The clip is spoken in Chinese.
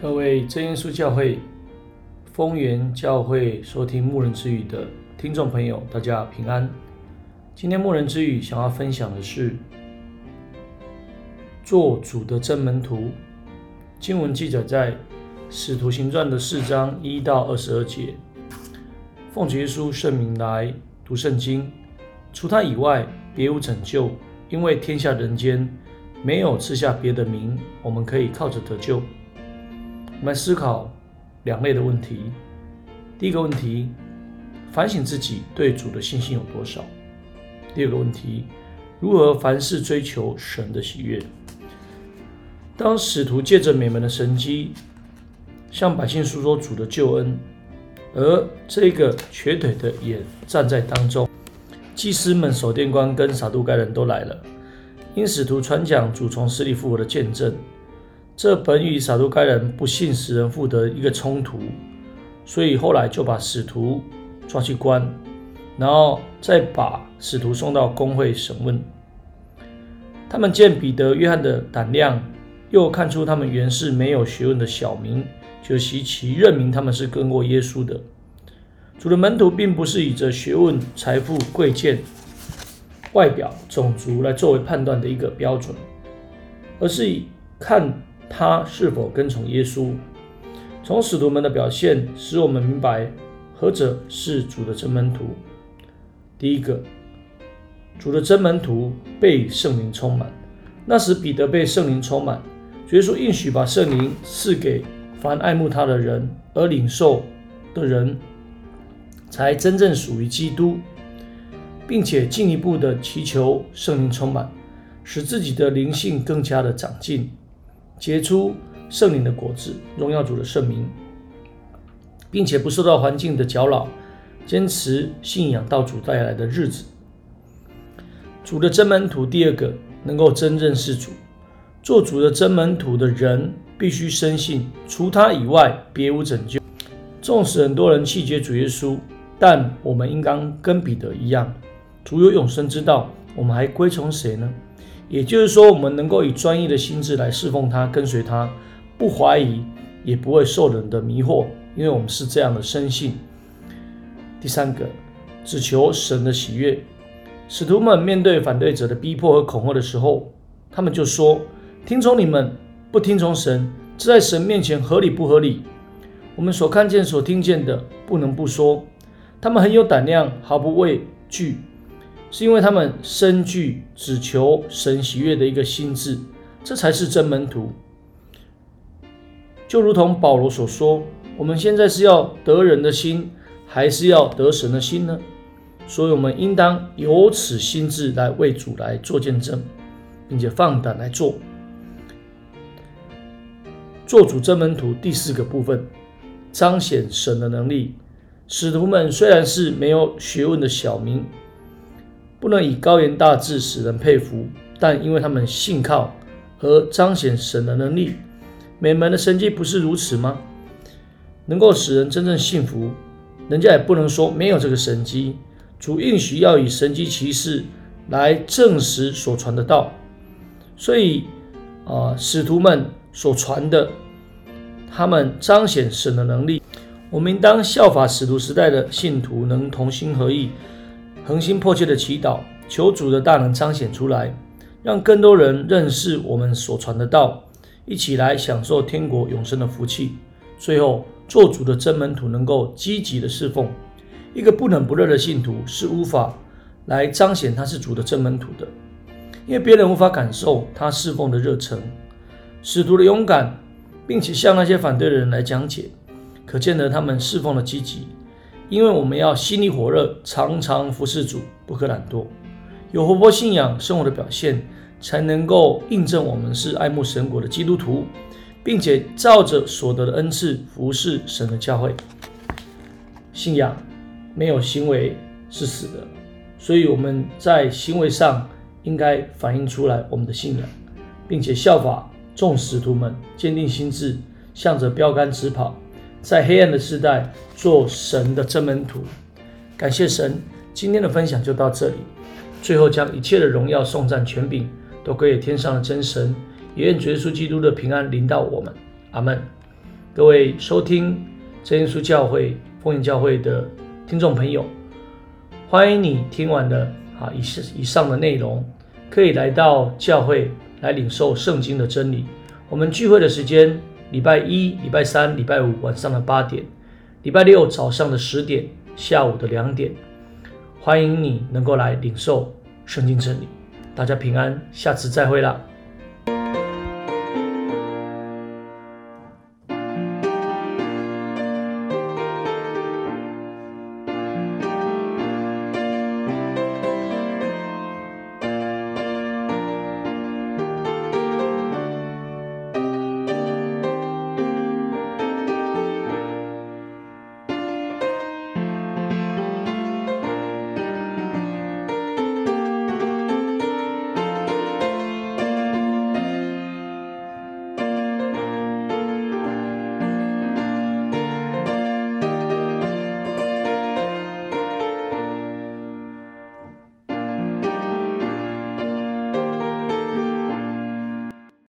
各位真耶稣教会丰源教会收听牧人之语的听众朋友，大家平安。今天牧人之语想要分享的是做主的真门徒。经文记载在使徒行传的四章一到二十二节。奉主耶稣圣名来读圣经，除他以外别无拯救，因为天下人间没有赐下别的名，我们可以靠着得救。我们来思考两类的问题。第一个问题，反省自己对主的信心有多少；第二个问题，如何凡事追求神的喜悦。当使徒借着美门的神迹，向百姓诉说主的救恩，而这个瘸腿的也站在当中，祭司们、守殿官跟撒都该人都来了，因使徒传讲主从死里复活的见证。这本与撒都该人不信使人复活的一个冲突，所以后来就把使徒抓去关，然后再把使徒送到公会审问。他们见彼得、约翰的胆量，又看出他们原是没有学问的小民，就稀奇，认明他们是跟过耶稣的。主的门徒并不是以着学问、财富、贵贱、外表、种族来作为判断的一个标准，而是以看。他是否跟从耶稣？从使徒们的表现，使我们明白何者是主的真门徒。第一个，主的真门徒被圣灵充满。那时彼得被圣灵充满，耶稣应许把圣灵赐给凡爱慕他的人，而领受的人才真正属于基督，并且进一步的祈求圣灵充满，使自己的灵性更加的长进。结出圣灵的果子，荣耀主的圣名，并且不受到环境的搅扰，坚持信仰到主带来的日子。主的真门徒，第二个能够真正是主，做主的真门徒的人，必须深信除他以外别无拯救。纵使很多人弃绝主耶稣，但我们应当跟彼得一样，主有永生之道，我们还归从谁呢？也就是说，我们能够以专一的心智来侍奉他、跟随他，不怀疑，也不会受人的迷惑，因为我们是这样的生性。第三个，只求神的喜悦。使徒们面对反对者的逼迫和恐吓的时候，他们就说：“听从你们，不听从神，这在神面前合理不合理？”我们所看见、所听见的，不能不说，他们很有胆量，毫不畏惧。是因为他们深具只求神喜悦的一个心智，这才是真门徒。就如同保罗所说：“我们现在是要得人的心，还是要得神的心呢？”所以，我们应当有此心智来为主来做见证，并且放胆来做。做主真门徒第四个部分，彰显神的能力。使徒们虽然是没有学问的小民。不能以高言大志使人佩服，但因为他们信靠和彰显神的能力。美门的神迹不是如此吗？能够使人真正信服，人家也不能说没有这个神迹。主应许要以神迹奇事来证实所传的道，所以啊、使徒们所传的，他们彰显神的能力。我们应当效法使徒时代的信徒，能同心合意。恒心迫切的祈祷，求主的大能彰显出来，让更多人认识我们所传的道，一起来享受天国永生的福气。最后，做主的真门徒能够积极的侍奉。一个不冷不热的信徒是无法来彰显他是主的真门徒的，因为别人无法感受他侍奉的热忱。使徒的勇敢，并且向那些反对的人来讲解，可见得他们侍奉的积极。因为我们要心里火热，常常服侍主，不可懒惰，有活泼信仰生活的表现，才能够印证我们是爱慕神国的基督徒，并且照着所得的恩赐服侍神的教会。信仰没有行为是死的，所以我们在行为上应该反映出来我们的信仰，并且效法众使徒们，坚定心志，向着标杆直跑。在黑暗的时代做神的真门徒，感谢神。今天的分享就到这里。最后将一切的荣耀、颂赞、权柄都归给天上的真神，也愿主耶稣基督的平安临到我们。阿门。各位收听真耶稣教会丰年教会的听众朋友，欢迎你听完了啊以以上的内容，可以来到教会来领受圣经的真理。我们聚会的时间：礼拜一、礼拜三、礼拜五晚上的八点，礼拜六早上的十点，下午的两点。欢迎你能够来领受圣经真理。大家平安，下次再会啦。